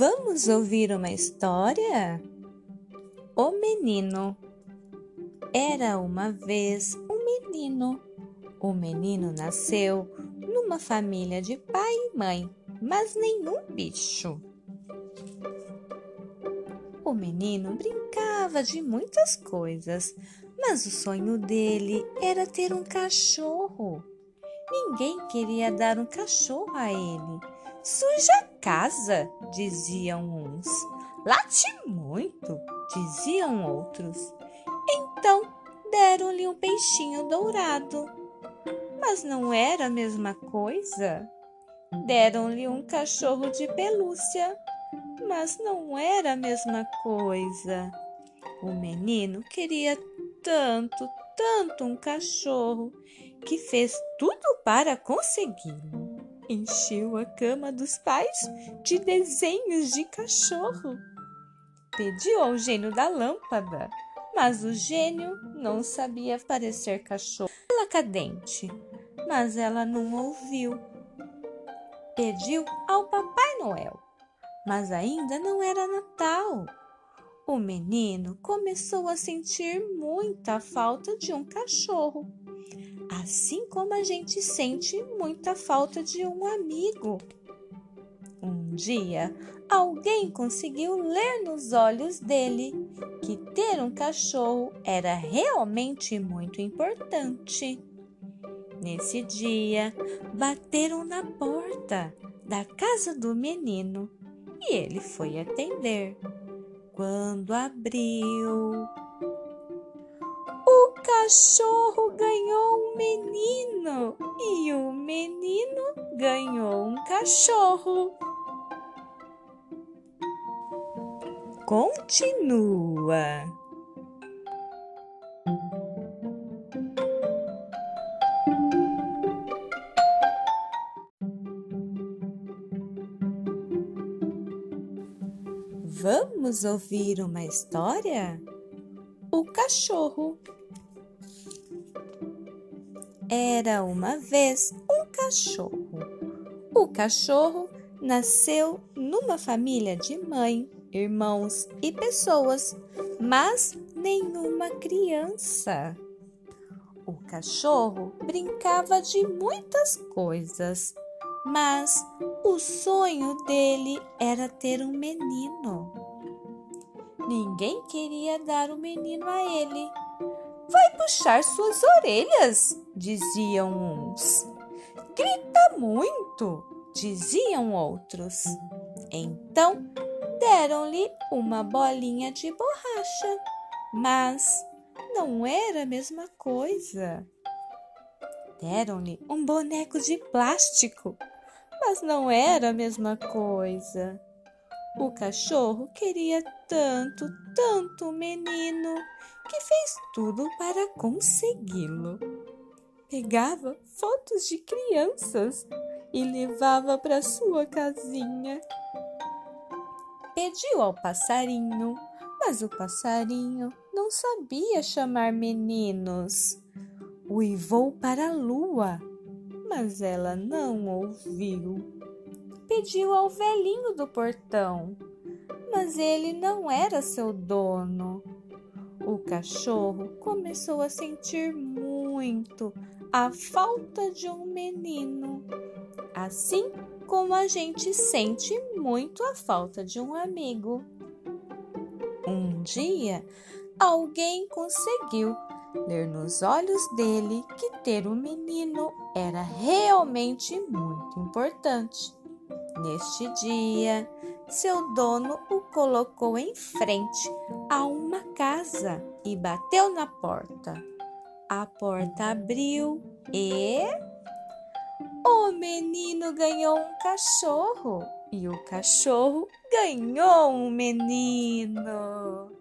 Vamos ouvir uma história? O menino. Era uma vez um menino. O menino nasceu numa família de pai e mãe, mas nenhum bicho. O menino brincava de muitas coisas, mas o sonho dele era ter um cachorro. Ninguém queria dar um cachorro a ele Suja casa, diziam uns. Late muito, diziam outros. Então deram-lhe um peixinho dourado. Mas não era a mesma coisa. Deram-lhe um cachorro de pelúcia, mas não era a mesma coisa. O menino queria tanto, tanto um cachorro que fez tudo para consegui-lo encheu a cama dos pais de desenhos de cachorro. Pediu ao gênio da lâmpada, mas o gênio não sabia parecer cachorro. Ela cadente, mas ela não ouviu. Pediu ao Papai Noel, mas ainda não era Natal. O menino começou a sentir muita falta de um cachorro assim como a gente sente muita falta de um amigo. Um dia, alguém conseguiu ler nos olhos dele que ter um cachorro era realmente muito importante. Nesse dia, bateram na porta da casa do menino e ele foi atender. Quando abriu, o cachorro ganhou menino e o menino ganhou um cachorro. Continua. Vamos ouvir uma história? O cachorro. Era uma vez um cachorro. O cachorro nasceu numa família de mãe, irmãos e pessoas, mas nenhuma criança. O cachorro brincava de muitas coisas, mas o sonho dele era ter um menino. Ninguém queria dar o menino a ele. Vai puxar suas orelhas, diziam uns. Grita muito, diziam outros. Então deram-lhe uma bolinha de borracha, mas não era a mesma coisa. Deram-lhe um boneco de plástico, mas não era a mesma coisa. O cachorro queria tanto, tanto o menino que fez tudo para consegui-lo. Pegava fotos de crianças e levava para sua casinha. Pediu ao passarinho, mas o passarinho não sabia chamar meninos. Uivou para a lua, mas ela não ouviu pediu ao velhinho do portão, mas ele não era seu dono. O cachorro começou a sentir muito a falta de um menino, assim como a gente sente muito a falta de um amigo. Um dia, alguém conseguiu ler nos olhos dele que ter um menino era realmente muito importante. Neste dia, seu dono o colocou em frente a uma casa e bateu na porta. A porta abriu e o menino ganhou um cachorro e o cachorro ganhou um menino.